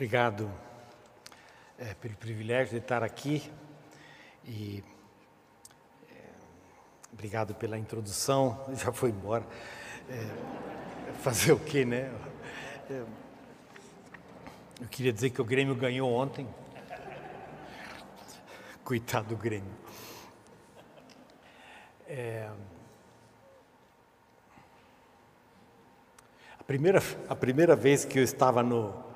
Obrigado é, pelo privilégio de estar aqui e é, obrigado pela introdução. Já foi embora. É, fazer o quê, né? É, eu queria dizer que o Grêmio ganhou ontem. Coitado do Grêmio. É, a, primeira, a primeira vez que eu estava no.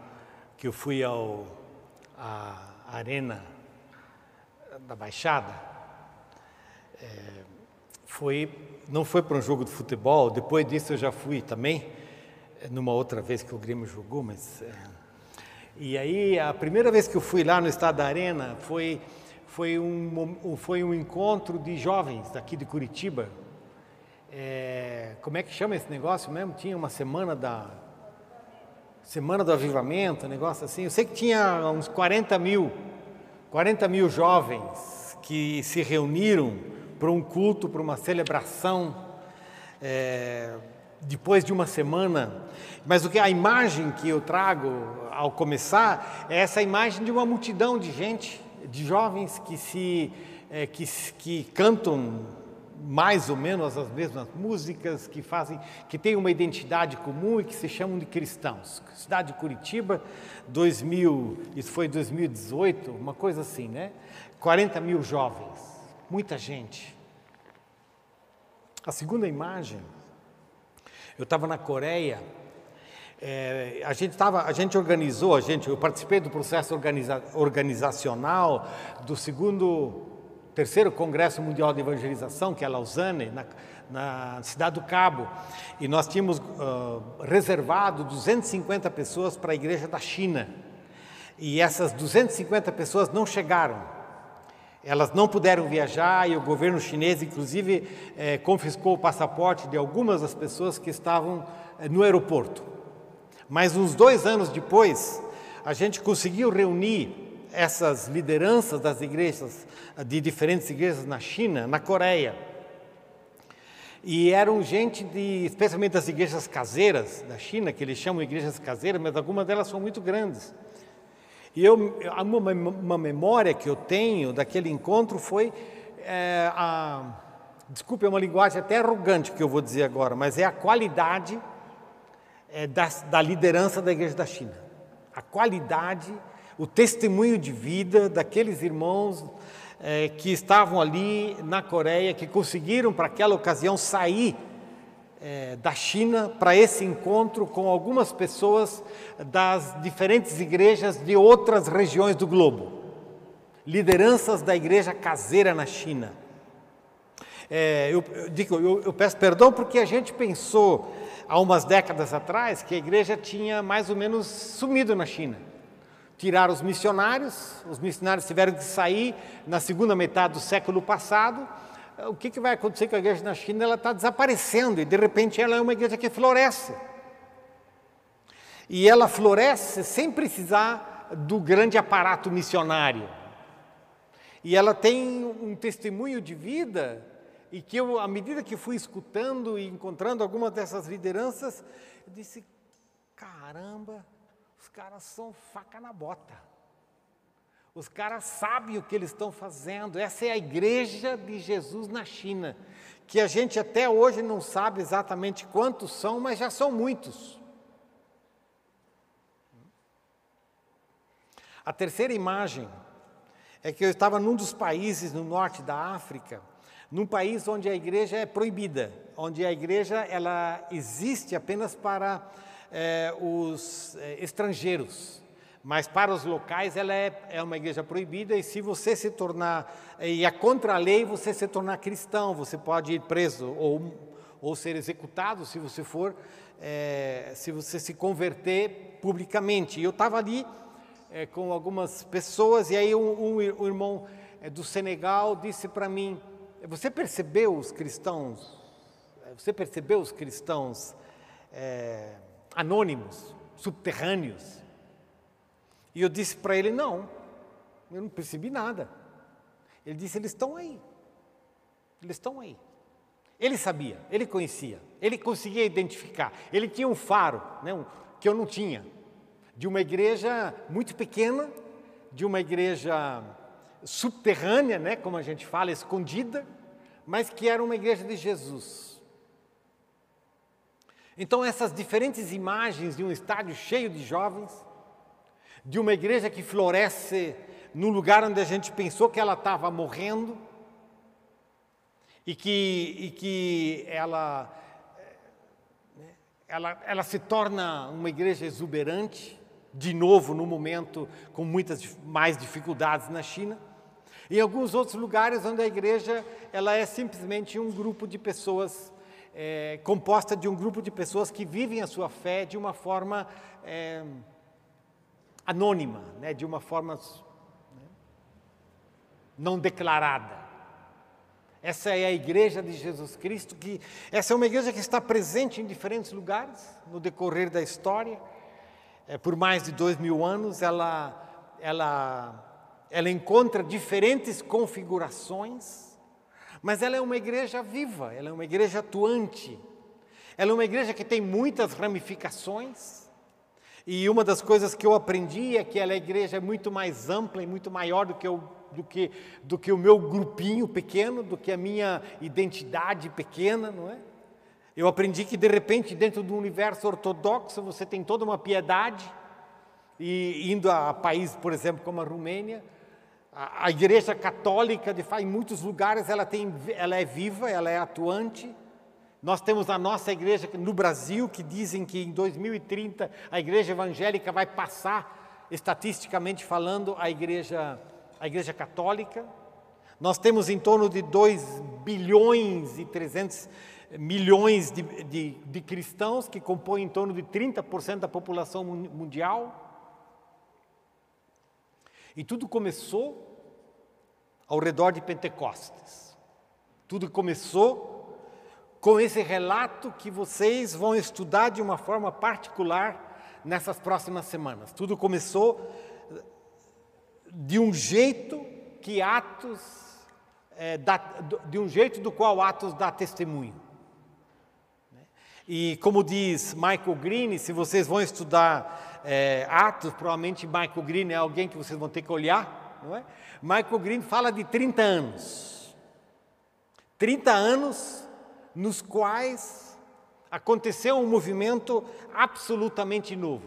Que eu fui ao a arena da Baixada, é, foi, não foi para um jogo de futebol, depois disso eu já fui também, numa outra vez que o Grêmio jogou, mas. É, e aí, a primeira vez que eu fui lá no estado da Arena foi foi um, foi um encontro de jovens daqui de Curitiba. É, como é que chama esse negócio mesmo? Tinha uma semana da. Semana do Avivamento, um negócio assim. Eu sei que tinha uns 40 mil, 40 mil jovens que se reuniram para um culto, para uma celebração, é, depois de uma semana. Mas o que a imagem que eu trago ao começar é essa imagem de uma multidão de gente de jovens que se é, que, que cantam mais ou menos as mesmas músicas, que fazem, que têm uma identidade comum e que se chamam de cristãos. Cidade de Curitiba, 2000, isso foi 2018, uma coisa assim, né? 40 mil jovens, muita gente. A segunda imagem, eu estava na Coreia é, a gente tava, a gente organizou, a gente, eu participei do processo organiza, organizacional do segundo, terceiro Congresso Mundial de Evangelização, que é Lausanne, na, na cidade do Cabo, e nós tínhamos uh, reservado 250 pessoas para a igreja da China. E essas 250 pessoas não chegaram. Elas não puderam viajar e o governo chinês, inclusive, confiscou o passaporte de algumas das pessoas que estavam no aeroporto. Mas uns dois anos depois, a gente conseguiu reunir essas lideranças das igrejas, de diferentes igrejas na China, na Coreia. E eram gente de, especialmente das igrejas caseiras da China, que eles chamam de igrejas caseiras, mas algumas delas são muito grandes. E eu, uma, uma memória que eu tenho daquele encontro foi é, a, desculpe, é uma linguagem até arrogante que eu vou dizer agora, mas é a qualidade é, da, da liderança da Igreja da China. A qualidade, o testemunho de vida daqueles irmãos é, que estavam ali na Coreia, que conseguiram para aquela ocasião sair é, da China para esse encontro com algumas pessoas das diferentes igrejas de outras regiões do globo, lideranças da igreja caseira na China. É, eu, eu, digo, eu, eu peço perdão porque a gente pensou há umas décadas atrás que a igreja tinha mais ou menos sumido na China. Tiraram os missionários, os missionários tiveram que sair na segunda metade do século passado. O que, que vai acontecer com a igreja na China? Ela está desaparecendo e de repente ela é uma igreja que floresce. E ela floresce sem precisar do grande aparato missionário. E ela tem um testemunho de vida e que eu, à medida que fui escutando e encontrando algumas dessas lideranças, eu disse: caramba, caras são faca na bota. Os caras sabem o que eles estão fazendo. Essa é a igreja de Jesus na China, que a gente até hoje não sabe exatamente quantos são, mas já são muitos. A terceira imagem é que eu estava num dos países no norte da África num país onde a igreja é proibida, onde a igreja ela existe apenas para é, os é, estrangeiros, mas para os locais ela é, é, uma igreja proibida e se você se tornar, e a contra a lei você se tornar cristão, você pode ir preso ou, ou ser executado se você for, é, se você se converter publicamente. E eu estava ali é, com algumas pessoas e aí um, um, um irmão é, do Senegal disse para mim, você percebeu os cristãos? Você percebeu os cristãos é, anônimos, subterrâneos? E eu disse para ele: não, eu não percebi nada. Ele disse: eles estão aí. Eles estão aí. Ele sabia, ele conhecia, ele conseguia identificar. Ele tinha um faro né, um, que eu não tinha. de uma igreja muito pequena, de uma igreja subterrânea, né, como a gente fala, escondida, mas que era uma igreja de Jesus. Então, essas diferentes imagens de um estádio cheio de jovens, de uma igreja que floresce no lugar onde a gente pensou que ela estava morrendo, e que, e que ela, ela, ela se torna uma igreja exuberante, de novo no momento com muitas mais dificuldades na China. Em alguns outros lugares onde a igreja ela é simplesmente um grupo de pessoas é, composta de um grupo de pessoas que vivem a sua fé de uma forma é, anônima, né, de uma forma né, não declarada. Essa é a igreja de Jesus Cristo, que essa é uma igreja que está presente em diferentes lugares no decorrer da história. É, por mais de dois mil anos, ela, ela, ela encontra diferentes configurações, mas ela é uma igreja viva, ela é uma igreja atuante, ela é uma igreja que tem muitas ramificações. E uma das coisas que eu aprendi é que ela é igreja muito mais ampla e muito maior do que eu do que, do que o meu grupinho pequeno, do que a minha identidade pequena, não é? Eu aprendi que, de repente, dentro do universo ortodoxo, você tem toda uma piedade, e indo a países, por exemplo, como a Romênia, a, Igreja Católica, de fato, em muitos lugares, ela, tem, ela é viva, ela é atuante. Nós temos a nossa igreja no Brasil, que dizem que em 2030 a igreja evangélica vai passar, estatisticamente falando, a igreja a Igreja Católica. Nós temos em torno de 2 bilhões e 300 milhões de, de, de cristãos, que compõem em torno de 30% da população mundial. E tudo começou ao redor de Pentecostes. Tudo começou com esse relato que vocês vão estudar de uma forma particular nessas próximas semanas. Tudo começou de um jeito que Atos é, dá, de um jeito do qual Atos dá testemunho. E como diz Michael Green, se vocês vão estudar é, Atos, provavelmente Michael Green é alguém que vocês vão ter que olhar, não é? Michael Green fala de 30 anos. 30 anos nos quais aconteceu um movimento absolutamente novo.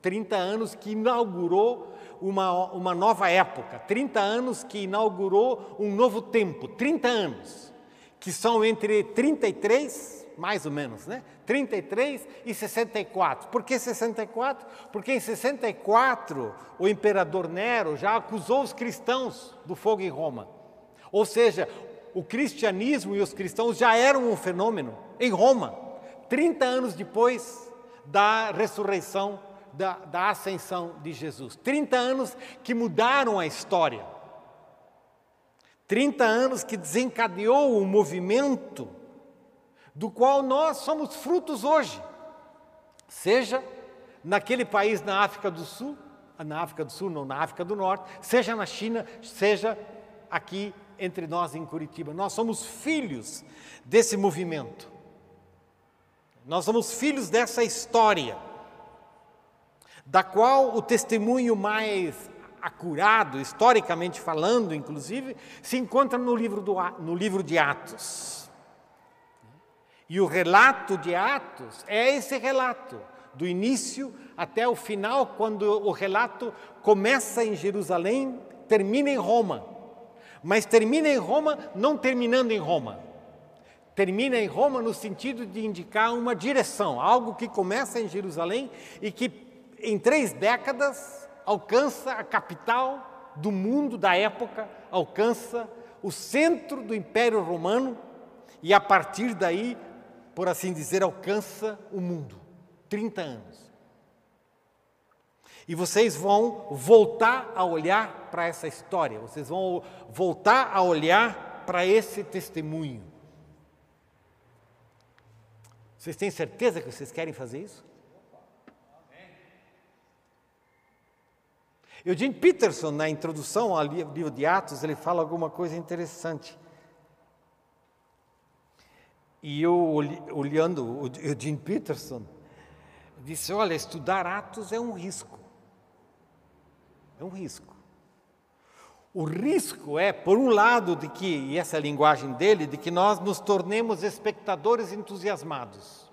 30 anos que inaugurou uma, uma nova época, 30 anos que inaugurou um novo tempo, 30 anos, que são entre 33, mais ou menos, né? 33 e 64. Por que 64? Porque em 64 o imperador Nero já acusou os cristãos do fogo em Roma. Ou seja, o cristianismo e os cristãos já eram um fenômeno em Roma, 30 anos depois da ressurreição da, da ascensão de Jesus. 30 anos que mudaram a história. 30 anos que desencadeou um movimento do qual nós somos frutos hoje. Seja naquele país na África do Sul, na África do Sul, não na África do Norte, seja na China, seja aqui entre nós em Curitiba. Nós somos filhos desse movimento. Nós somos filhos dessa história da qual o testemunho mais acurado, historicamente falando, inclusive, se encontra no livro, do, no livro de Atos. E o relato de Atos é esse relato, do início até o final, quando o relato começa em Jerusalém, termina em Roma. Mas termina em Roma, não terminando em Roma. Termina em Roma no sentido de indicar uma direção, algo que começa em Jerusalém e que em três décadas, alcança a capital do mundo da época, alcança o centro do Império Romano e, a partir daí, por assim dizer, alcança o mundo. 30 anos. E vocês vão voltar a olhar para essa história, vocês vão voltar a olhar para esse testemunho. Vocês têm certeza que vocês querem fazer isso? Eugene Peterson, na introdução ao livro de Atos, ele fala alguma coisa interessante. E eu, olhando o Eugene Peterson, disse: Olha, estudar Atos é um risco. é um risco. O risco é, por um lado, de que, e essa é a linguagem dele, de que nós nos tornemos espectadores entusiasmados.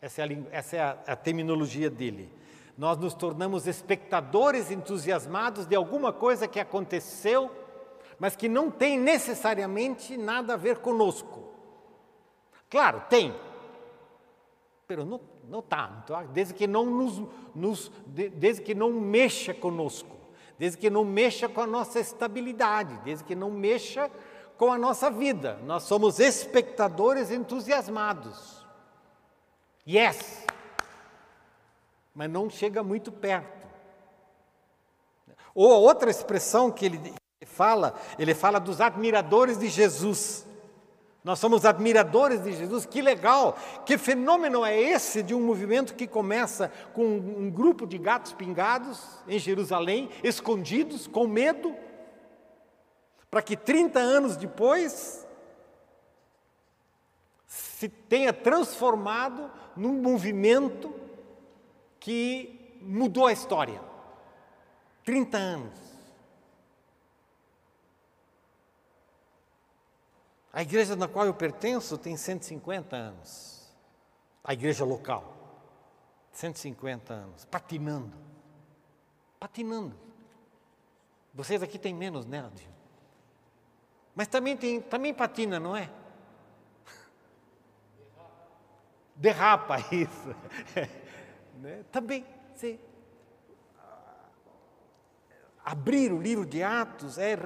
Essa é a, essa é a, a terminologia dele. Nós nos tornamos espectadores entusiasmados de alguma coisa que aconteceu, mas que não tem necessariamente nada a ver conosco. Claro, tem, mas não, não tá, desde que não nos, nos, desde que não mexa conosco desde que não mexa com a nossa estabilidade, desde que não mexa com a nossa vida. Nós somos espectadores entusiasmados. Yes! Mas não chega muito perto. Ou a outra expressão que ele fala, ele fala dos admiradores de Jesus. Nós somos admiradores de Jesus, que legal! Que fenômeno é esse de um movimento que começa com um grupo de gatos pingados em Jerusalém, escondidos, com medo, para que 30 anos depois se tenha transformado num movimento que mudou a história. 30 anos. A igreja na qual eu pertenço tem 150 anos. A igreja local. 150 anos. Patinando. Patinando. Vocês aqui têm menos, né, Adil? Mas também, tem, também patina, não é? Derrapa, isso. né? Também, sim. Abrir o livro de Atos é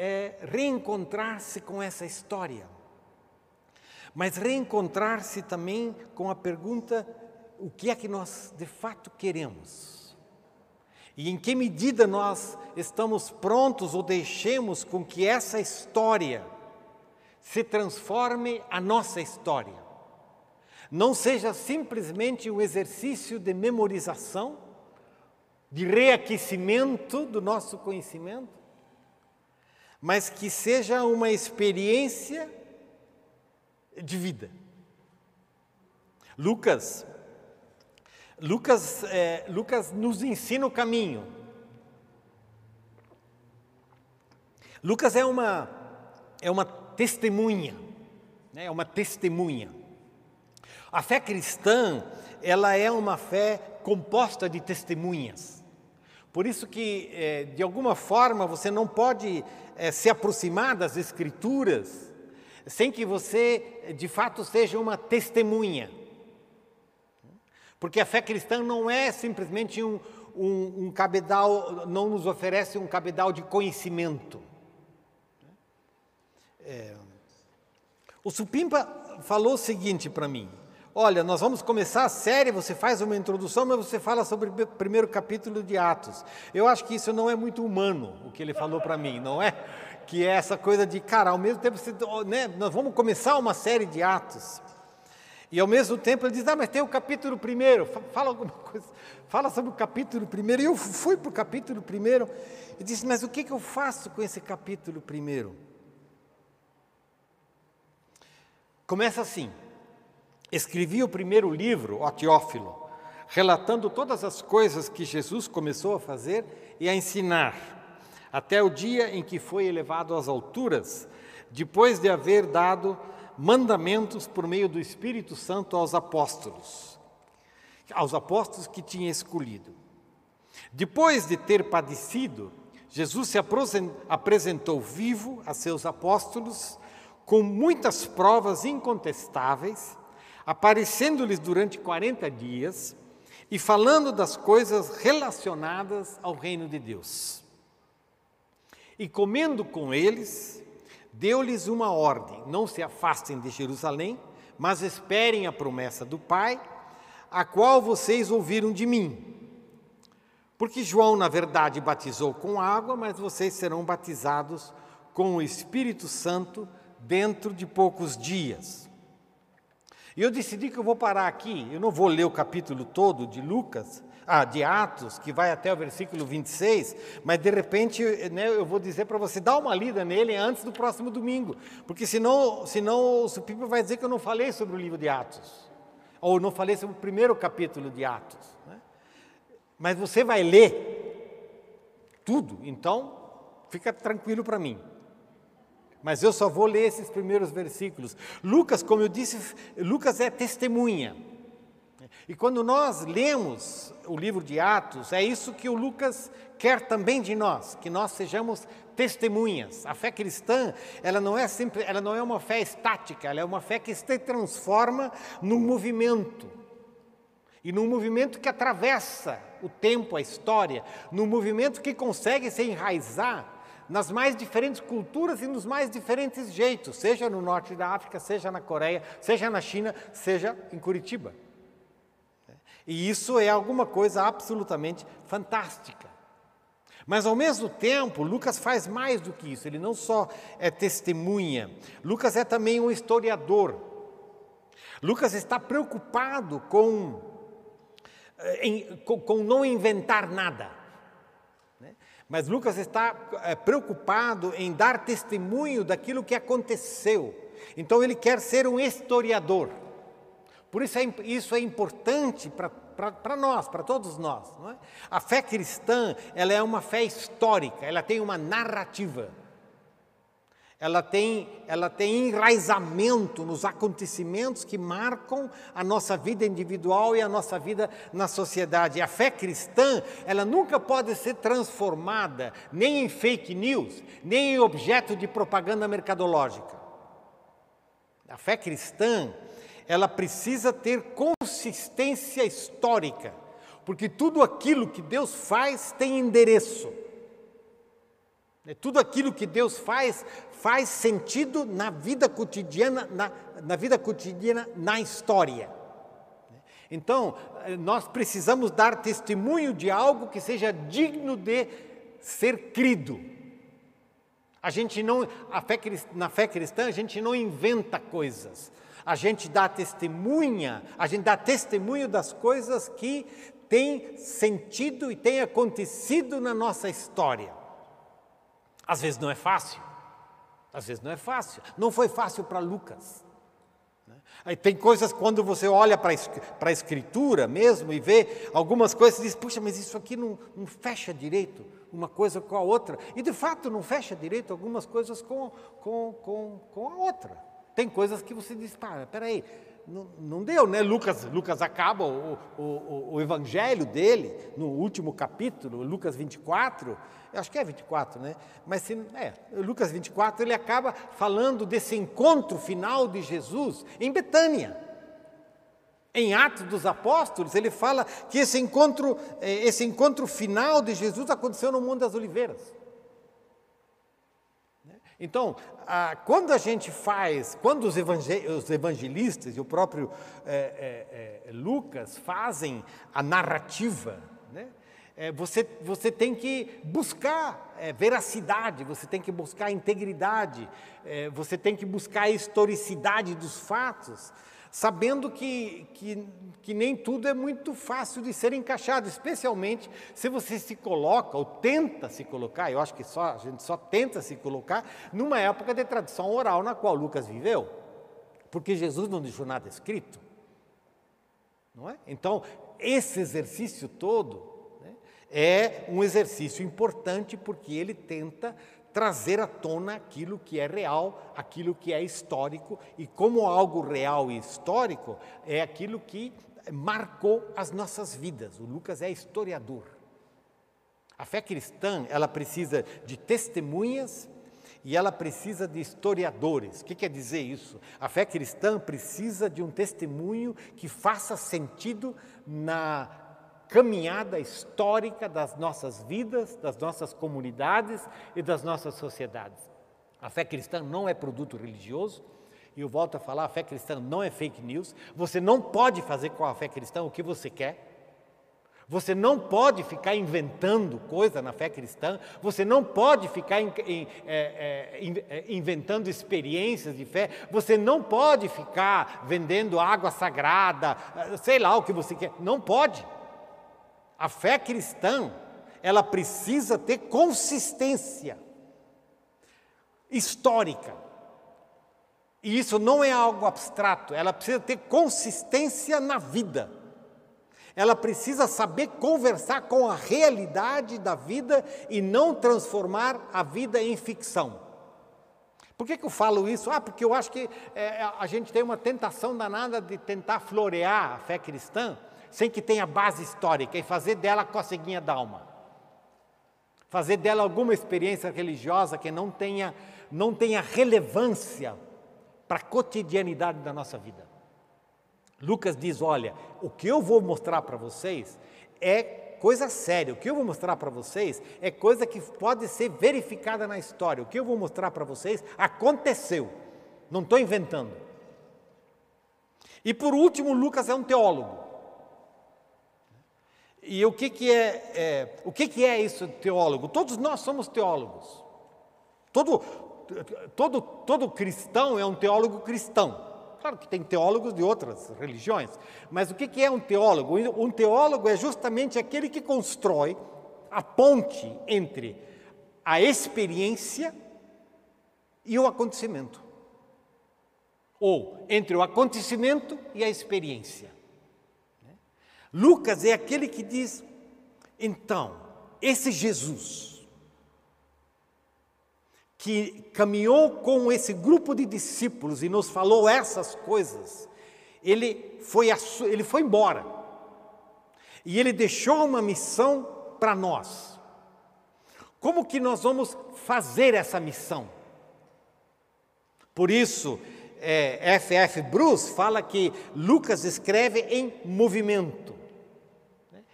é reencontrar-se com essa história, mas reencontrar-se também com a pergunta: o que é que nós de fato queremos? E em que medida nós estamos prontos ou deixemos com que essa história se transforme a nossa história? Não seja simplesmente um exercício de memorização, de reaquecimento do nosso conhecimento, mas que seja uma experiência de vida. Lucas, Lucas, é, Lucas nos ensina o caminho. Lucas é uma, é uma testemunha, né? é uma testemunha. A fé cristã, ela é uma fé composta de testemunhas. Por isso que, é, de alguma forma, você não pode é, se aproximar das Escrituras sem que você, de fato, seja uma testemunha. Porque a fé cristã não é simplesmente um, um, um cabedal, não nos oferece um cabedal de conhecimento. É, o Supimpa falou o seguinte para mim: Olha, nós vamos começar a série, você faz uma introdução, mas você fala sobre o primeiro capítulo de Atos. Eu acho que isso não é muito humano, o que ele falou para mim, não é? Que é essa coisa de, cara, ao mesmo tempo, você, né, nós vamos começar uma série de Atos. E ao mesmo tempo ele diz, ah, mas tem o capítulo primeiro, fala alguma coisa, fala sobre o capítulo primeiro. E eu fui para o capítulo primeiro e disse, mas o que, que eu faço com esse capítulo primeiro? Começa assim. Escrevi o primeiro livro, o Teófilo, relatando todas as coisas que Jesus começou a fazer e a ensinar, até o dia em que foi elevado às alturas, depois de haver dado mandamentos por meio do Espírito Santo aos apóstolos, aos apóstolos que tinha escolhido. Depois de ter padecido, Jesus se apresentou vivo a seus apóstolos com muitas provas incontestáveis aparecendo-lhes durante 40 dias e falando das coisas relacionadas ao reino de Deus. E comendo com eles, deu-lhes uma ordem: não se afastem de Jerusalém, mas esperem a promessa do Pai, a qual vocês ouviram de mim. Porque João, na verdade, batizou com água, mas vocês serão batizados com o Espírito Santo dentro de poucos dias. E eu decidi que eu vou parar aqui, eu não vou ler o capítulo todo de Lucas, ah, de Atos, que vai até o versículo 26, mas de repente né, eu vou dizer para você, dá uma lida nele antes do próximo domingo, porque senão, senão o Supipa vai dizer que eu não falei sobre o livro de Atos, ou não falei sobre o primeiro capítulo de Atos. Né? Mas você vai ler, tudo, então fica tranquilo para mim. Mas eu só vou ler esses primeiros versículos. Lucas, como eu disse, Lucas é testemunha. E quando nós lemos o livro de Atos, é isso que o Lucas quer também de nós, que nós sejamos testemunhas. A fé cristã, ela não é sempre, ela não é uma fé estática, ela é uma fé que se transforma num movimento. E num movimento que atravessa o tempo, a história, num movimento que consegue se enraizar nas mais diferentes culturas e nos mais diferentes jeitos, seja no norte da África, seja na Coreia, seja na China, seja em Curitiba. E isso é alguma coisa absolutamente fantástica. Mas ao mesmo tempo, Lucas faz mais do que isso, ele não só é testemunha, Lucas é também um historiador. Lucas está preocupado com, eh, em, com, com não inventar nada. Mas Lucas está é, preocupado em dar testemunho daquilo que aconteceu. Então ele quer ser um historiador. Por isso é, isso é importante para nós, para todos nós. É? A fé cristã ela é uma fé histórica, ela tem uma narrativa ela tem, ela tem enraizamento nos acontecimentos que marcam a nossa vida individual e a nossa vida na sociedade. A fé cristã, ela nunca pode ser transformada nem em fake news, nem em objeto de propaganda mercadológica. A fé cristã, ela precisa ter consistência histórica, porque tudo aquilo que Deus faz tem endereço. Tudo aquilo que Deus faz faz sentido na vida cotidiana, na, na vida cotidiana, na história. Então, eh, nós precisamos dar testemunho de algo que seja digno de ser crido. A gente não, a fé, na fé cristã, a gente não inventa coisas. A gente dá testemunha, a gente dá testemunho das coisas que têm sentido e têm acontecido na nossa história. Às vezes não é fácil. Às vezes não é fácil. Não foi fácil para Lucas. Né? Aí tem coisas quando você olha para a escritura mesmo e vê algumas coisas e diz, puxa, mas isso aqui não, não, fecha direito uma coisa com a outra. E de fato não fecha direito algumas coisas com, com, com, com a outra. Tem coisas que você diz, para, peraí, não, não deu, né? Lucas, Lucas acaba o, o, o, evangelho dele no último capítulo, Lucas 24, acho que é 24, né? Mas se, é, Lucas 24, ele acaba falando desse encontro final de Jesus em Betânia. Em Atos dos Apóstolos, ele fala que esse encontro, é, esse encontro final de Jesus aconteceu no Monte das Oliveiras. Então, quando a gente faz, quando os, evangelistas e o próprio é, é, é, Lucas fazem a narrativa, né, é, você, você tem que buscar é, veracidade, você tem que buscar integridade, é, você tem que buscar a historicidade dos fatos sabendo que, que, que nem tudo é muito fácil de ser encaixado, especialmente se você se coloca ou tenta se colocar, eu acho que só, a gente só tenta se colocar numa época de tradição oral na qual Lucas viveu, porque Jesus não deixou nada escrito. Não é? Então, esse exercício todo né, é um exercício importante porque ele tenta trazer à tona aquilo que é real, aquilo que é histórico, e como algo real e histórico é aquilo que marcou as nossas vidas. O Lucas é historiador. A fé cristã, ela precisa de testemunhas e ela precisa de historiadores. O que quer dizer isso? A fé cristã precisa de um testemunho que faça sentido na caminhada histórica das nossas vidas, das nossas comunidades e das nossas sociedades. A fé cristã não é produto religioso, e eu volto a falar: a fé cristã não é fake news. Você não pode fazer com a fé cristã o que você quer. Você não pode ficar inventando coisa na fé cristã, você não pode ficar in, in, é, é, é, inventando experiências de fé, você não pode ficar vendendo água sagrada, sei lá o que você quer, não pode. A fé cristã, ela precisa ter consistência histórica. E isso não é algo abstrato, ela precisa ter consistência na vida. ela precisa saber conversar com a realidade da vida e não transformar a vida em ficção. Por que, que eu falo isso? Ah, porque eu acho que é, a gente tem uma tentação danada de tentar florear a fé cristã sem que tenha base histórica e fazer dela a coceguinha d'alma. Fazer dela alguma experiência religiosa que não tenha, não tenha relevância para a cotidianidade da nossa vida. Lucas diz: olha, o que eu vou mostrar para vocês é coisa séria. O que eu vou mostrar para vocês é coisa que pode ser verificada na história. O que eu vou mostrar para vocês aconteceu. Não estou inventando. E por último, Lucas é um teólogo. E o que, que é, é, o que, que é isso teólogo? Todos nós somos teólogos. Todo, todo, todo cristão é um teólogo cristão. Claro que tem teólogos de outras religiões, mas o que é um teólogo? Um teólogo é justamente aquele que constrói a ponte entre a experiência e o acontecimento, ou entre o acontecimento e a experiência. Lucas é aquele que diz: então, esse Jesus, que caminhou com esse grupo de discípulos e nos falou essas coisas, ele foi, ele foi embora. E ele deixou uma missão para nós. Como que nós vamos fazer essa missão? Por isso, é, F.F. Bruce fala que Lucas escreve em movimento.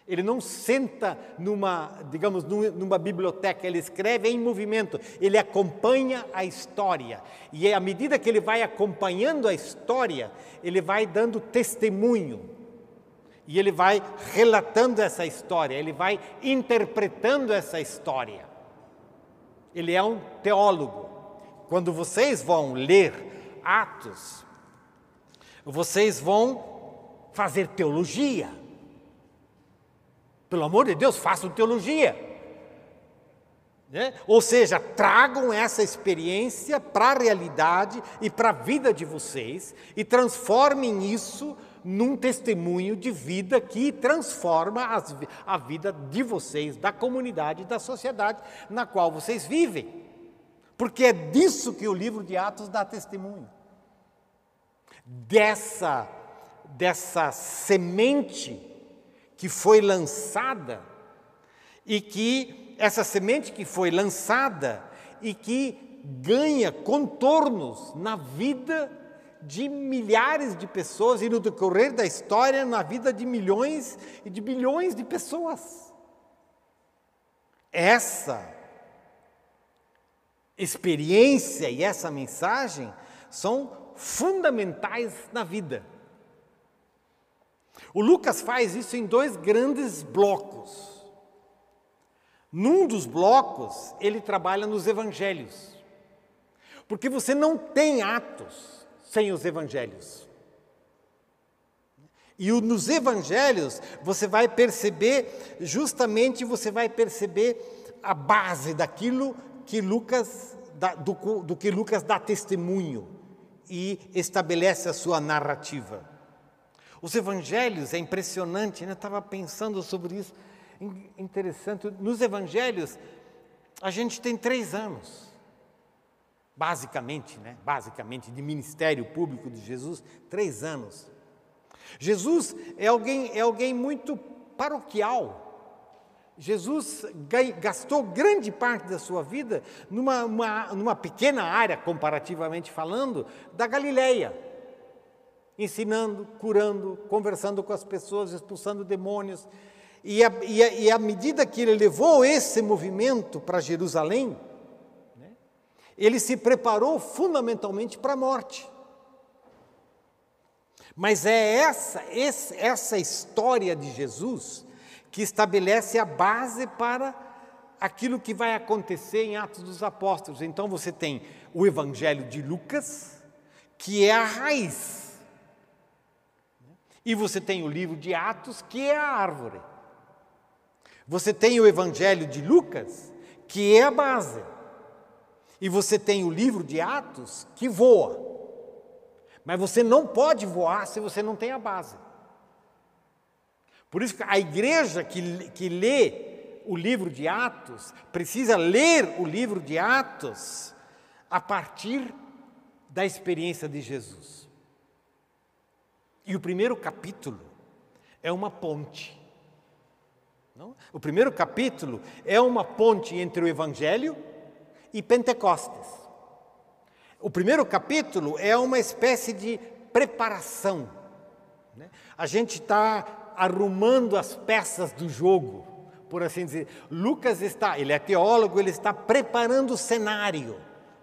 Ele não senta numa, digamos, numa biblioteca, ele escreve em movimento, ele acompanha a história. E à medida que ele vai acompanhando a história, ele vai dando testemunho. E ele vai relatando essa história, ele vai interpretando essa história. Ele é um teólogo. Quando vocês vão ler Atos, vocês vão fazer teologia pelo amor de Deus, façam teologia. Né? Ou seja, tragam essa experiência para a realidade e para a vida de vocês e transformem isso num testemunho de vida que transforma as, a vida de vocês, da comunidade, da sociedade na qual vocês vivem. Porque é disso que o livro de Atos dá testemunho. Dessa, dessa semente que foi lançada e que essa semente que foi lançada e que ganha contornos na vida de milhares de pessoas e no decorrer da história na vida de milhões e de bilhões de pessoas. Essa experiência e essa mensagem são fundamentais na vida. O Lucas faz isso em dois grandes blocos. Num dos blocos, ele trabalha nos evangelhos. Porque você não tem atos sem os evangelhos. E nos evangelhos você vai perceber, justamente você vai perceber a base daquilo que Lucas, do, do que Lucas dá testemunho e estabelece a sua narrativa. Os evangelhos, é impressionante, né? eu estava pensando sobre isso, interessante. Nos evangelhos, a gente tem três anos, basicamente, né? Basicamente, de ministério público de Jesus, três anos. Jesus é alguém, é alguém muito paroquial. Jesus gastou grande parte da sua vida numa, uma, numa pequena área, comparativamente falando, da Galileia ensinando, curando, conversando com as pessoas, expulsando demônios. E, a, e, a, e à medida que ele levou esse movimento para Jerusalém, né, ele se preparou fundamentalmente para a morte. Mas é essa, essa história de Jesus que estabelece a base para aquilo que vai acontecer em Atos dos Apóstolos. Então você tem o Evangelho de Lucas, que é a raiz e você tem o livro de Atos, que é a árvore. Você tem o Evangelho de Lucas, que é a base. E você tem o livro de Atos, que voa. Mas você não pode voar se você não tem a base. Por isso que a igreja que, que lê o livro de Atos precisa ler o livro de Atos a partir da experiência de Jesus. E o primeiro capítulo é uma ponte. Não? O primeiro capítulo é uma ponte entre o Evangelho e Pentecostes. O primeiro capítulo é uma espécie de preparação. Né? A gente está arrumando as peças do jogo, por assim dizer. Lucas está, ele é teólogo, ele está preparando o cenário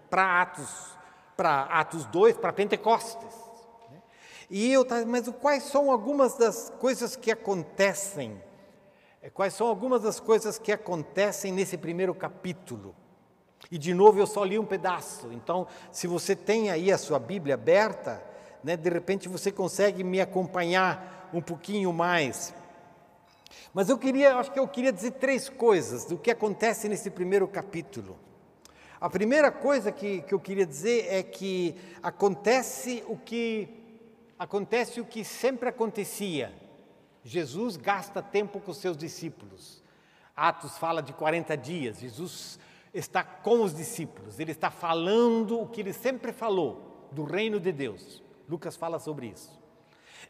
para Atos, para Atos 2, para Pentecostes. E eu, mas quais são algumas das coisas que acontecem? É, quais são algumas das coisas que acontecem nesse primeiro capítulo? E de novo eu só li um pedaço. Então, se você tem aí a sua Bíblia aberta, né, de repente você consegue me acompanhar um pouquinho mais. Mas eu queria, acho que eu queria dizer três coisas do que acontece nesse primeiro capítulo. A primeira coisa que, que eu queria dizer é que acontece o que acontece o que sempre acontecia Jesus gasta tempo com seus discípulos. Atos fala de 40 dias. Jesus está com os discípulos, ele está falando o que ele sempre falou do reino de Deus. Lucas fala sobre isso.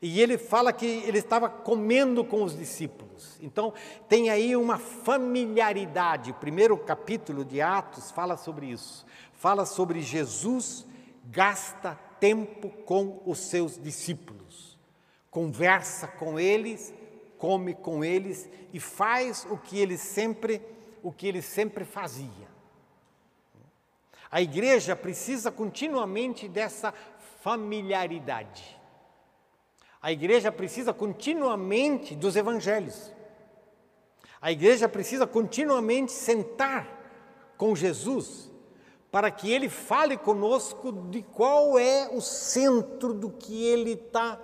E ele fala que ele estava comendo com os discípulos. Então, tem aí uma familiaridade. O primeiro capítulo de Atos fala sobre isso. Fala sobre Jesus gasta tempo com os seus discípulos conversa com eles, come com eles e faz o que ele sempre, o que ele sempre fazia. A igreja precisa continuamente dessa familiaridade. A igreja precisa continuamente dos evangelhos. A igreja precisa continuamente sentar com Jesus para que ele fale conosco de qual é o centro do que ele está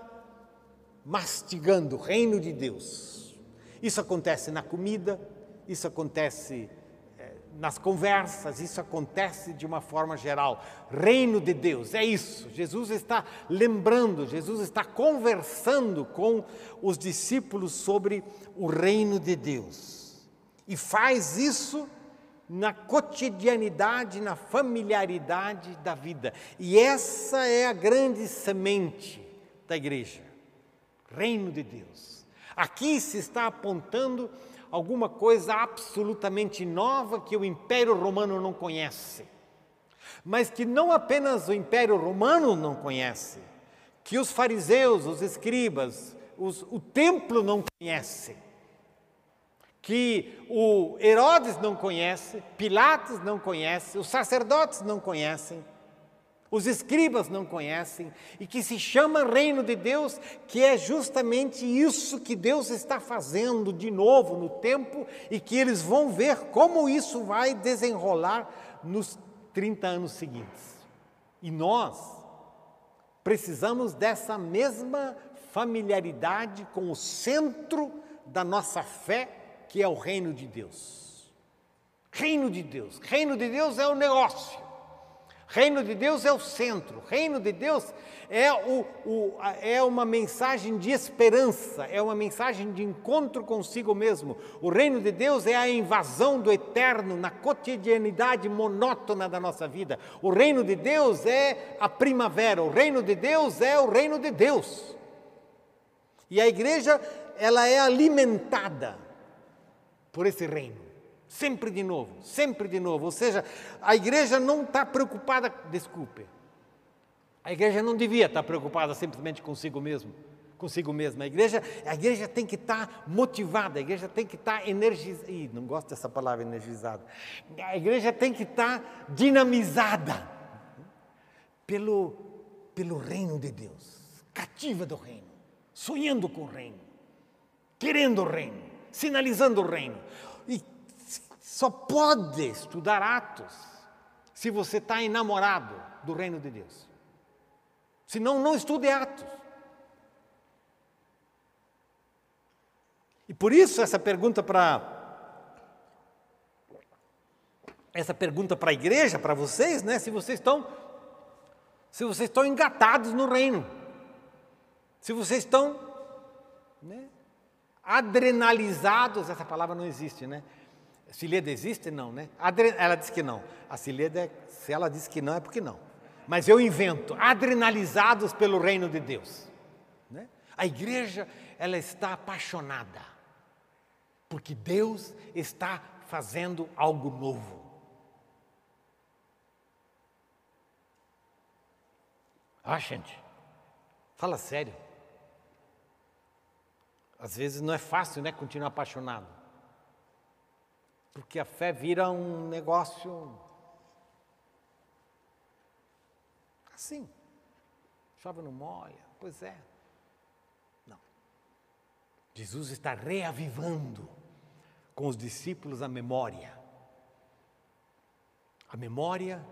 mastigando o reino de Deus. Isso acontece na comida, isso acontece é, nas conversas, isso acontece de uma forma geral. Reino de Deus, é isso. Jesus está lembrando, Jesus está conversando com os discípulos sobre o reino de Deus. E faz isso na cotidianidade, na familiaridade da vida. E essa é a grande semente da igreja reino de Deus. Aqui se está apontando alguma coisa absolutamente nova que o Império Romano não conhece. Mas que não apenas o Império Romano não conhece, que os fariseus, os escribas, os, o templo não conhece, que o Herodes não conhece, Pilatos não conhece, os sacerdotes não conhecem, os escribas não conhecem e que se chama reino de Deus, que é justamente isso que Deus está fazendo de novo no tempo e que eles vão ver como isso vai desenrolar nos 30 anos seguintes. E nós precisamos dessa mesma familiaridade com o centro da nossa fé, que é o reino de Deus. Reino de Deus. Reino de Deus é o negócio. Reino de Deus é o centro, reino de Deus é, o, o, é uma mensagem de esperança, é uma mensagem de encontro consigo mesmo. O reino de Deus é a invasão do eterno na cotidianidade monótona da nossa vida. O reino de Deus é a primavera, o reino de Deus é o reino de Deus. E a igreja, ela é alimentada por esse reino. Sempre de novo, sempre de novo. Ou seja, a igreja não está preocupada, desculpe, a igreja não devia estar preocupada simplesmente consigo mesmo, consigo mesma. A igreja, a igreja tem que estar motivada, a igreja tem que estar energizada. Ih, não gosto dessa palavra energizada. A igreja tem que estar dinamizada pelo, pelo reino de Deus, cativa do reino, sonhando com o reino, querendo o reino, sinalizando o reino. E só pode estudar Atos se você está enamorado do reino de Deus. Senão, não estude Atos. E por isso essa pergunta para essa pergunta para a igreja, para vocês, né? Se vocês estão se vocês estão engatados no reino, se vocês estão adrenalizados, essa palavra não existe, né? Cileda existe? Não, né? Adre, ela diz que não. A Cileda, se ela diz que não, é porque não. Mas eu invento, adrenalizados pelo reino de Deus. Né? A igreja, ela está apaixonada, porque Deus está fazendo algo novo. Ah, gente, fala sério. Às vezes não é fácil, né, continuar apaixonado. Porque a fé vira um negócio assim. Chove não molha. Pois é. Não. Jesus está reavivando com os discípulos a memória. A memória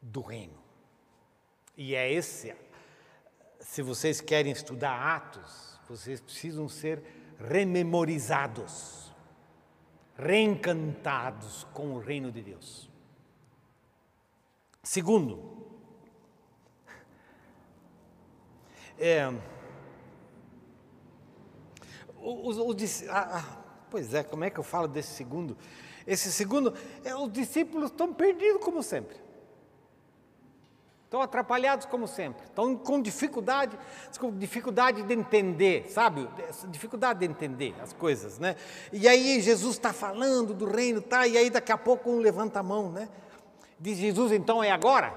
do reino. E é esse, se vocês querem estudar Atos, vocês precisam ser rememorizados, reencantados com o reino de Deus. Segundo, é, o, o, o, ah, ah, pois é, como é que eu falo desse segundo? Esse segundo, é, os discípulos estão perdidos como sempre. Estão atrapalhados como sempre, estão com dificuldade, dificuldade de entender, sabe? Dificuldade de entender as coisas, né? E aí Jesus está falando do reino, tá? E aí daqui a pouco um levanta a mão, né? Diz Jesus, então é agora?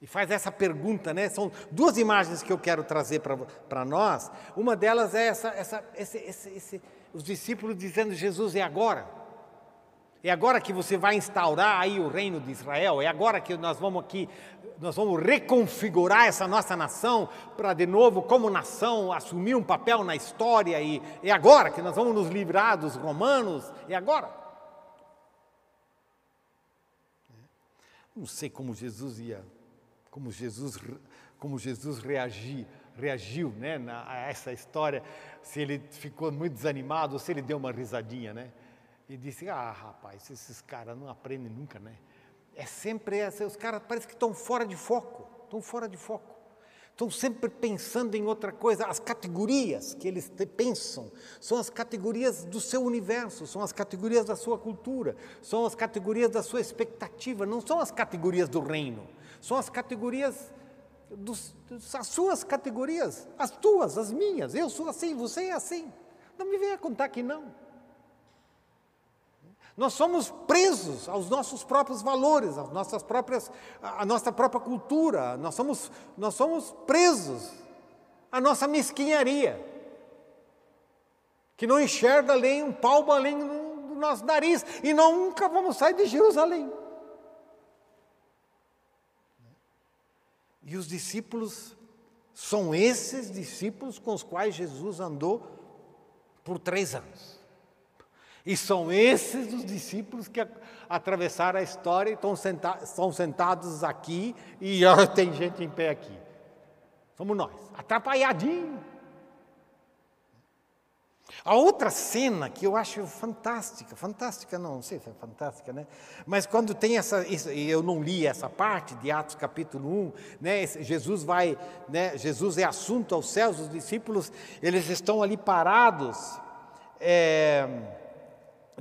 E faz essa pergunta, né? São duas imagens que eu quero trazer para nós. Uma delas é essa, essa esse, esse, esse, os discípulos dizendo Jesus é agora. É agora que você vai instaurar aí o reino de Israel. É agora que nós vamos aqui, nós vamos reconfigurar essa nossa nação para de novo, como nação, assumir um papel na história. E é agora que nós vamos nos livrar dos romanos. É agora. Não sei como Jesus ia, como Jesus, como Jesus reagir, reagiu, né, a essa história. Se ele ficou muito desanimado ou se ele deu uma risadinha, né? E disse: Ah, rapaz, esses caras não aprendem nunca, né? É sempre essa, os caras parece que estão fora de foco, estão fora de foco. Estão sempre pensando em outra coisa. As categorias que eles pensam são as categorias do seu universo, são as categorias da sua cultura, são as categorias da sua expectativa, não são as categorias do reino, são as categorias dos, as suas categorias, as tuas, as minhas. Eu sou assim, você é assim. Não me venha contar que não. Nós somos presos aos nossos próprios valores, às nossas próprias, à nossa própria cultura. Nós somos, nós somos presos à nossa mesquinharia, que não enxerga além um palmo além do nosso nariz e nunca vamos sair de Jerusalém. E os discípulos são esses discípulos com os quais Jesus andou por três anos. E são esses os discípulos que atravessaram a história e estão, senta sentados aqui e ó, tem gente em pé aqui. Somos nós, atrapalhadinho. A outra cena que eu acho fantástica, fantástica não, não sei se é fantástica, né? Mas quando tem essa, isso, eu não li essa parte de Atos capítulo 1, né? Jesus vai, né? Jesus é assunto aos céus, os discípulos, eles estão ali parados, é,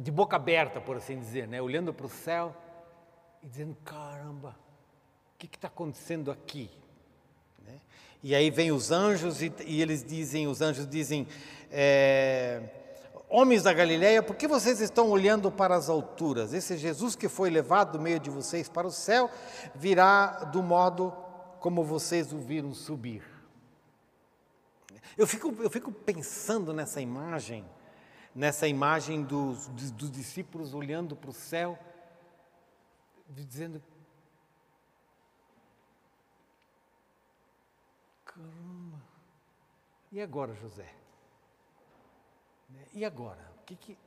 de boca aberta, por assim dizer, né? olhando para o céu e dizendo: caramba, o que está acontecendo aqui? Né? E aí vem os anjos e, e, eles dizem, os anjos dizem, é, homens da Galileia, por que vocês estão olhando para as alturas? Esse Jesus que foi levado do meio de vocês para o céu virá do modo como vocês o viram subir. Eu fico, eu fico pensando nessa imagem nessa imagem dos, dos discípulos olhando para o céu, dizendo: Caramba, e agora, José? E agora? O que que.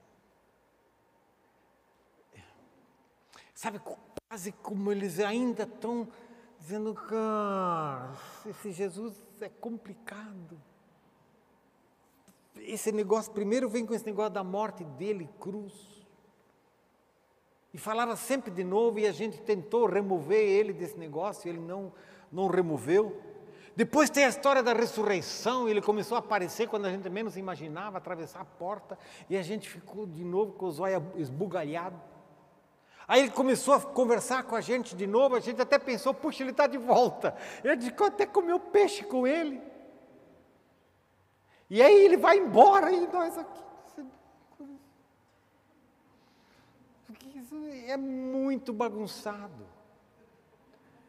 Sabe, quase como eles ainda estão dizendo, cara, esse Jesus é complicado esse negócio, primeiro vem com esse negócio da morte dele, cruz. E falava sempre de novo, e a gente tentou remover ele desse negócio, e ele não, não removeu. Depois tem a história da ressurreição, ele começou a aparecer quando a gente menos imaginava, atravessar a porta, e a gente ficou de novo com os olhos esbugalhados. Aí ele começou a conversar com a gente de novo, a gente até pensou, puxa, ele está de volta. Ele até comeu peixe com ele. E aí ele vai embora e nós aqui. Isso é muito bagunçado.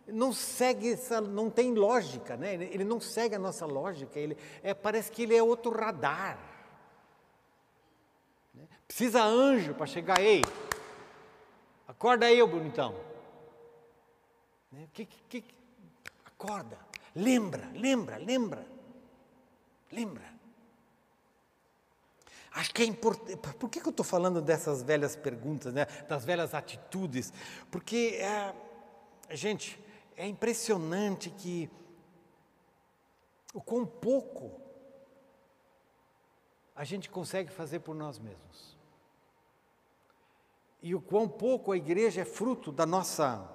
Não segue essa, não tem lógica, né? Ele não segue a nossa lógica. Ele é, parece que ele é outro radar. Né? Precisa anjo para chegar, ei, Acorda aí, ô bonitão. Né? Que, que, que, acorda. Lembra, lembra, lembra. Lembra. Acho que é importante. Por que, que eu estou falando dessas velhas perguntas, né? das velhas atitudes? Porque, é, gente, é impressionante que o quão pouco a gente consegue fazer por nós mesmos e o quão pouco a igreja é fruto da nossa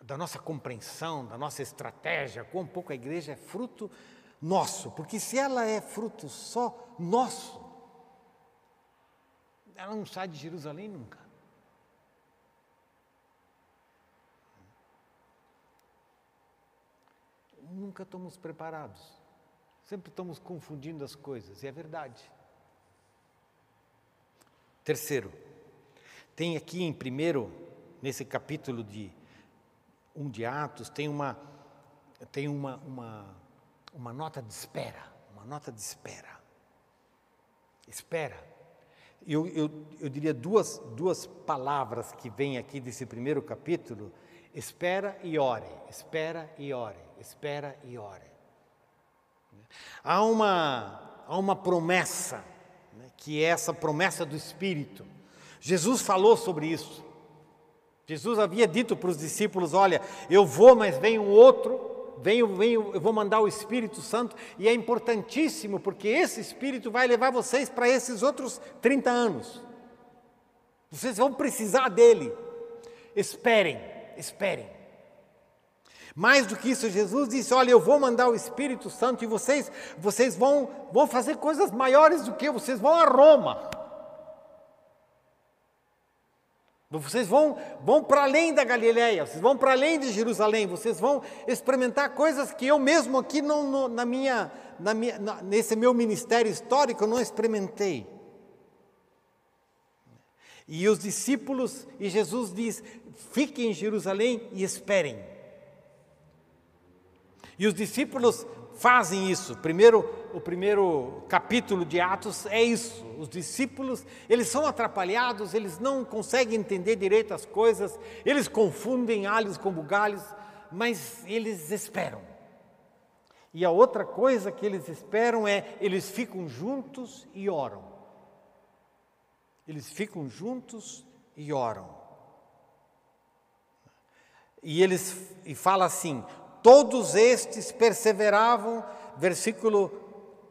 da nossa compreensão, da nossa estratégia, quão pouco a igreja é fruto nosso, porque se ela é fruto só nosso, ela não sai de Jerusalém nunca. Nunca estamos preparados, sempre estamos confundindo as coisas, e é verdade. Terceiro, tem aqui em primeiro, nesse capítulo de um de Atos, tem uma tem uma, uma, uma nota de espera, uma nota de espera. Espera. Eu, eu, eu diria duas, duas palavras que vêm aqui desse primeiro capítulo: espera e ore, espera e ore, espera e ore. Há uma, há uma promessa que é essa promessa do Espírito. Jesus falou sobre isso. Jesus havia dito para os discípulos: Olha, eu vou, mas vem um outro, venho, venho, eu vou mandar o Espírito Santo, e é importantíssimo, porque esse Espírito vai levar vocês para esses outros 30 anos. Vocês vão precisar dele. Esperem, esperem. Mais do que isso, Jesus disse: Olha, eu vou mandar o Espírito Santo e vocês, vocês vão, vão fazer coisas maiores do que vocês vão a Roma. Vocês vão, vão para além da Galileia, vocês vão para além de Jerusalém, vocês vão experimentar coisas que eu mesmo aqui não, no, na minha, na minha, na, nesse meu ministério histórico não experimentei. E os discípulos, e Jesus diz: fiquem em Jerusalém e esperem. E os discípulos fazem isso. Primeiro, o primeiro capítulo de Atos é isso. Os discípulos, eles são atrapalhados, eles não conseguem entender direito as coisas, eles confundem alhos com bugalhos, mas eles esperam. E a outra coisa que eles esperam é, eles ficam juntos e oram. Eles ficam juntos e oram. E eles e fala assim: Todos estes perseveravam, versículo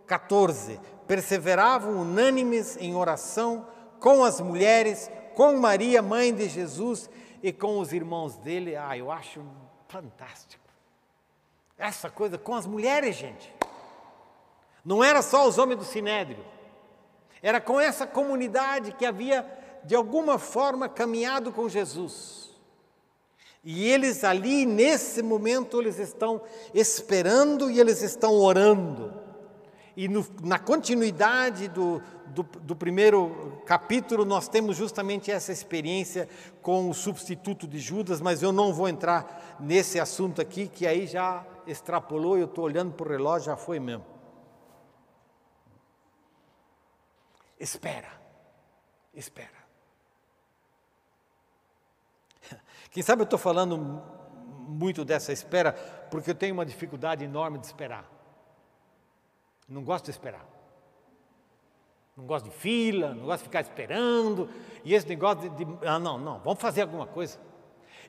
14, perseveravam unânimes em oração com as mulheres, com Maria, mãe de Jesus, e com os irmãos dele. Ah, eu acho fantástico. Essa coisa com as mulheres, gente. Não era só os homens do Sinédrio. Era com essa comunidade que havia, de alguma forma, caminhado com Jesus. E eles ali, nesse momento, eles estão esperando e eles estão orando. E no, na continuidade do, do, do, primeiro capítulo, nós temos justamente essa experiência com o substituto de Judas, mas eu não vou entrar nesse assunto aqui, que aí já extrapolou, eu estou olhando para o relógio, já foi mesmo. Espera, espera. Quem sabe eu estou falando muito dessa espera porque eu tenho uma dificuldade enorme de esperar. Não gosto de esperar. Não gosto de fila, não gosto de ficar esperando. E esse negócio de, de ah, não, não, vamos fazer alguma coisa.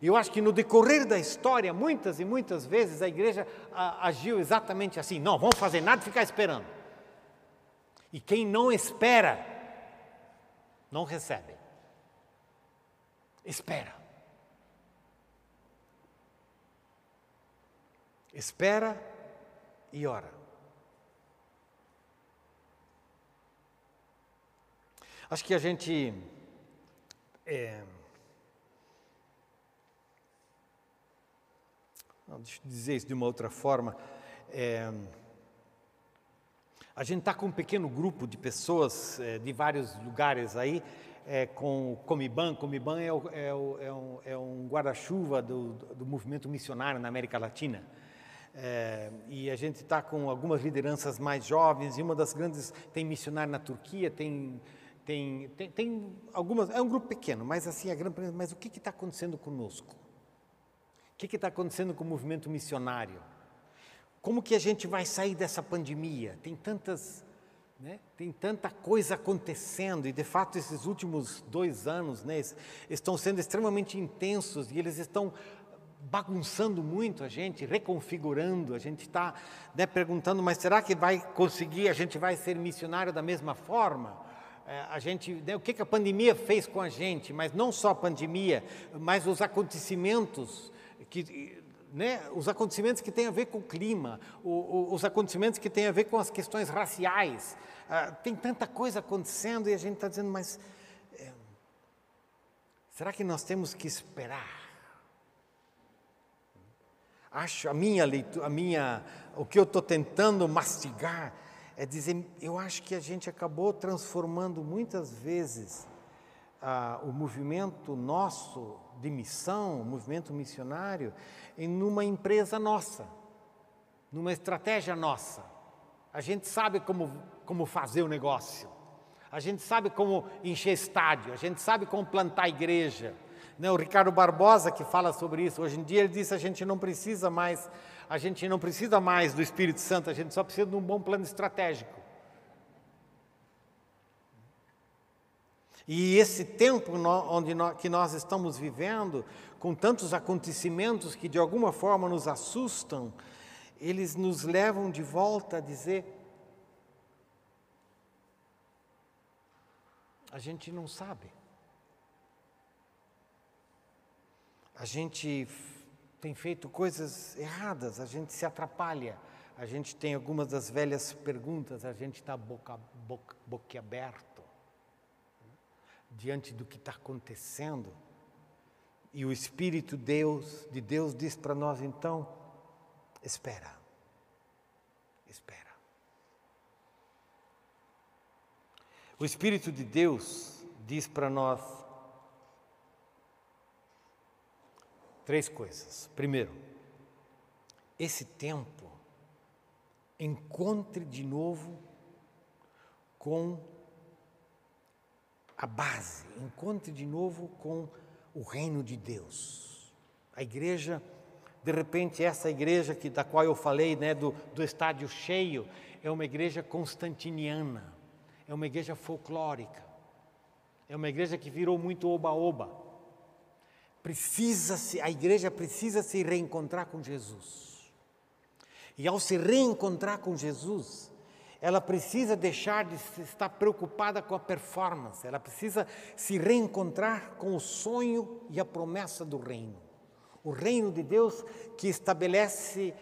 E eu acho que no decorrer da história, muitas e muitas vezes a igreja agiu exatamente assim: não, vamos fazer nada e ficar esperando. E quem não espera, não recebe. Espera. Espera e ora. Acho que a gente. É, deixa eu dizer isso de uma outra forma. É, a gente está com um pequeno grupo de pessoas é, de vários lugares aí, é, com o Comiban. Comiban é, o, é, o, é um, é um guarda-chuva do, do, movimento missionário na América Latina. É, e a gente está com algumas lideranças mais jovens, e uma das grandes tem missionário na Turquia, tem, tem, tem, tem algumas, é um grupo pequeno, mas assim, a grande mas o que está acontecendo conosco? O que está acontecendo com o movimento missionário? Como que a gente vai sair dessa pandemia? Tem tantas, né? tem tanta coisa acontecendo e de fato esses últimos dois anos, né, estão sendo extremamente intensos e eles estão bagunçando muito a gente, reconfigurando. A gente está né, perguntando, mas será que vai conseguir? A gente vai ser missionário da mesma forma? É, a gente, né, o que, que a pandemia fez com a gente? Mas não só a pandemia, mas os acontecimentos que né, os acontecimentos que têm a ver com o clima, o, o, os acontecimentos que têm a ver com as questões raciais. Ah, tem tanta coisa acontecendo e a gente está dizendo, mas é, será que nós temos que esperar? Acho a minha leitura, a minha, o que eu estou tentando mastigar é dizer, eu acho que a gente acabou transformando muitas vezes ah, o movimento nosso de missão, o movimento missionário, em numa empresa nossa, numa estratégia nossa. A gente sabe como, como fazer o negócio, a gente sabe como encher estádio, a gente sabe como plantar igreja. Né? O Ricardo Barbosa que fala sobre isso. Hoje em dia ele diz a gente não precisa mais, a gente não precisa mais do Espírito Santo, a gente só precisa de um bom plano estratégico. E esse tempo onde que nós estamos vivendo, com tantos acontecimentos que de alguma forma nos assustam, eles nos levam de volta a dizer: a gente não sabe. A gente tem feito coisas erradas, a gente se atrapalha, a gente tem algumas das velhas perguntas, a gente está boca, boca, boca aberta diante do que está acontecendo. E o Espírito Deus, de Deus diz para nós então: espera, espera. O Espírito de Deus diz para nós três coisas. Primeiro, esse tempo encontre de novo com a base, encontre de novo com o reino de Deus. A igreja, de repente, essa igreja que, da qual eu falei, né, do, do estádio cheio, é uma igreja constantiniana, é uma igreja folclórica, é uma igreja que virou muito oba-oba. Precisa se, a igreja precisa se reencontrar com Jesus. E ao se reencontrar com Jesus, ela precisa deixar de estar preocupada com a performance, ela precisa se reencontrar com o sonho e a promessa do reino. O reino de Deus que estabelece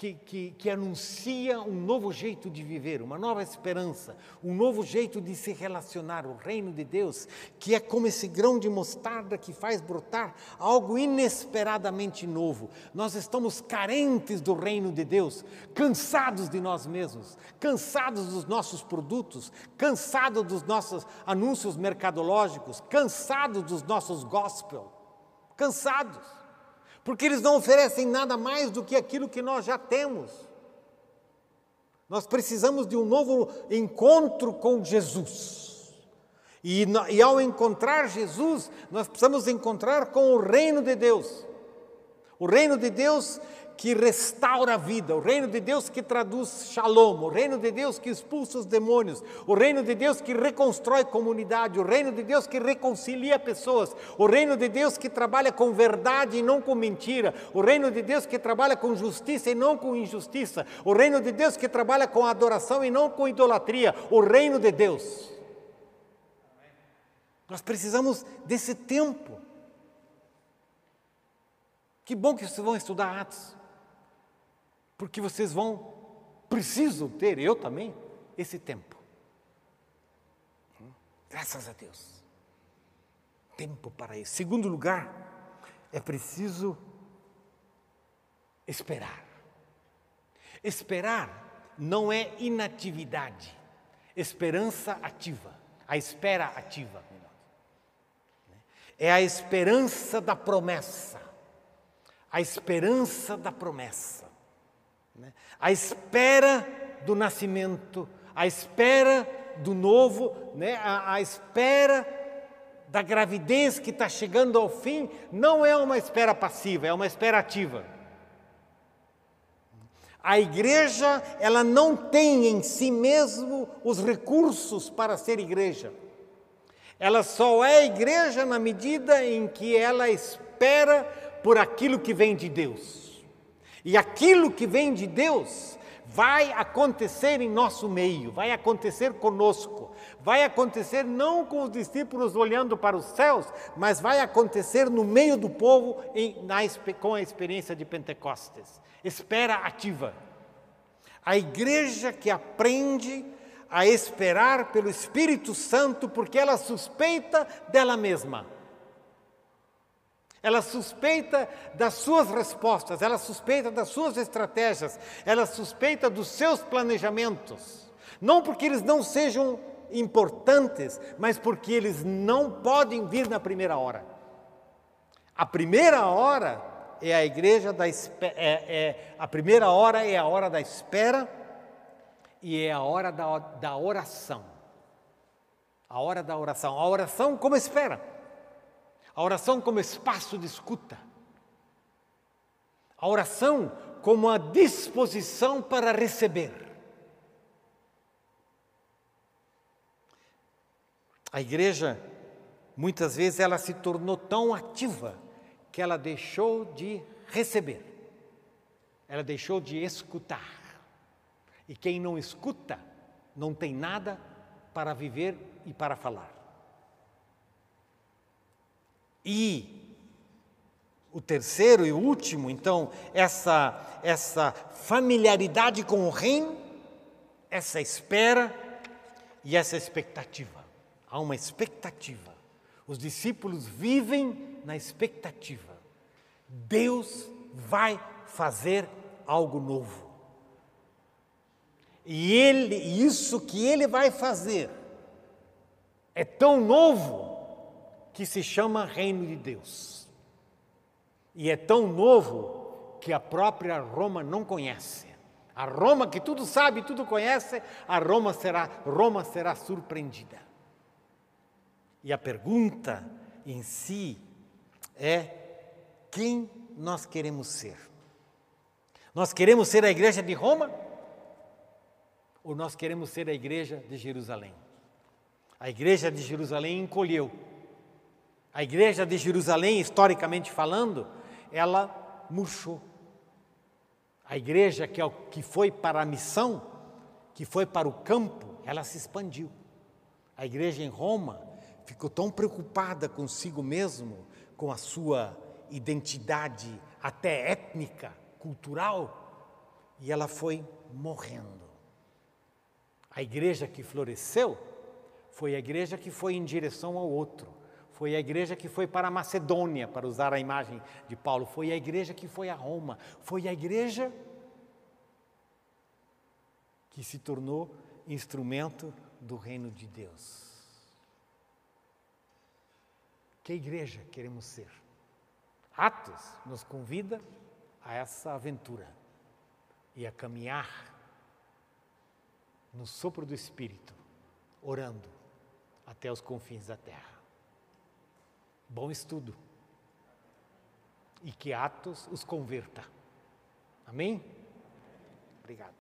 que, que, que, anuncia um novo jeito de viver, uma nova esperança, um novo jeito de se relacionar. O reino de Deus, que é como esse grão de mostarda que faz brotar algo inesperadamente novo. Nós estamos carentes do reino de Deus, cansados de nós mesmos, cansados dos nossos produtos, cansados dos nossos anúncios mercadológicos, cansados dos nossos gospel, cansados porque eles não oferecem nada mais do que aquilo que nós já temos. Nós precisamos de um novo encontro com Jesus. E, e, ao encontrar Jesus, nós precisamos encontrar com o reino de Deus. O reino de Deus que restaura a vida, o reino de Deus que traduz shalom, o reino de Deus que expulsa os demônios, o reino de Deus que reconstrói comunidade, o reino de Deus que reconcilia pessoas, o reino de Deus que trabalha com verdade e não com mentira, o reino de Deus que trabalha com justiça e não com injustiça, o reino de Deus que trabalha com adoração e não com idolatria, o reino de Deus. Nós precisamos desse tempo. Que bom que vocês vão estudar Atos. Porque vocês vão, precisam ter, eu também, esse tempo. Graças a Deus. Tempo para isso. Segundo lugar, é preciso esperar. Esperar não é inatividade, esperança ativa, a espera ativa. É a esperança da promessa, a esperança da promessa, a espera do nascimento, a espera do novo, né? espera da gravidez que está chegando ao fim, não é uma espera passiva, é uma espera ativa. A igreja, ela não tem em si mesmo os recursos para ser igreja. Ela só é igreja na medida em que ela espera por aquilo que vem de Deus. E aquilo que vem de Deus vai acontecer em nosso meio, vai acontecer conosco, vai acontecer não com os discípulos olhando para os céus, mas vai acontecer no meio do povo em, na, com a experiência de Pentecostes. Espera ativa. A igreja que aprende a esperar pelo Espírito Santo porque ela suspeita dela mesma. Ela suspeita das suas respostas, ela suspeita das suas estratégias, ela suspeita dos seus planejamentos. Não porque eles não sejam importantes, mas porque eles não podem vir na primeira hora. A primeira hora é a igreja da é, é, a primeira hora é a hora da espera e é a hora da, da oração. A hora da oração. A oração como espera. A oração como espaço de escuta. A oração como a disposição para receber. A igreja, muitas vezes, ela se tornou tão ativa que ela deixou de receber, ela deixou de escutar. E quem não escuta, não tem nada para viver e para falar. E o terceiro e último, então, essa, essa familiaridade com o reino, essa espera e essa expectativa. Há uma expectativa. Os discípulos vivem na expectativa. Deus vai fazer algo novo. E ele, isso que ele vai fazer é tão novo que se chama Reino de Deus. E é tão novo que a própria Roma não conhece. A Roma que tudo sabe, tudo conhece, a Roma será, Roma será surpreendida. E a pergunta em si é quem nós queremos ser? Nós queremos ser a igreja de Roma? Ou nós queremos ser a igreja de Jerusalém? A igreja de Jerusalém encolheu a igreja de Jerusalém, historicamente falando, ela murchou. A igreja que, é que foi para a missão, que foi para o campo, ela se expandiu. A igreja em Roma ficou tão preocupada consigo mesmo, com a sua identidade até étnica, cultural, e ela foi morrendo. A igreja que floresceu foi a igreja que foi em direção ao outro foi a igreja que foi para a Macedônia, para usar a imagem de Paulo, foi a igreja que foi a Roma, foi a igreja que se tornou instrumento do reino de Deus. Que igreja queremos ser? Atos nos convida a essa aventura e a caminhar no sopro do Espírito, orando até os confins da terra. Bom estudo. E que Atos os converta. Amém? Obrigado.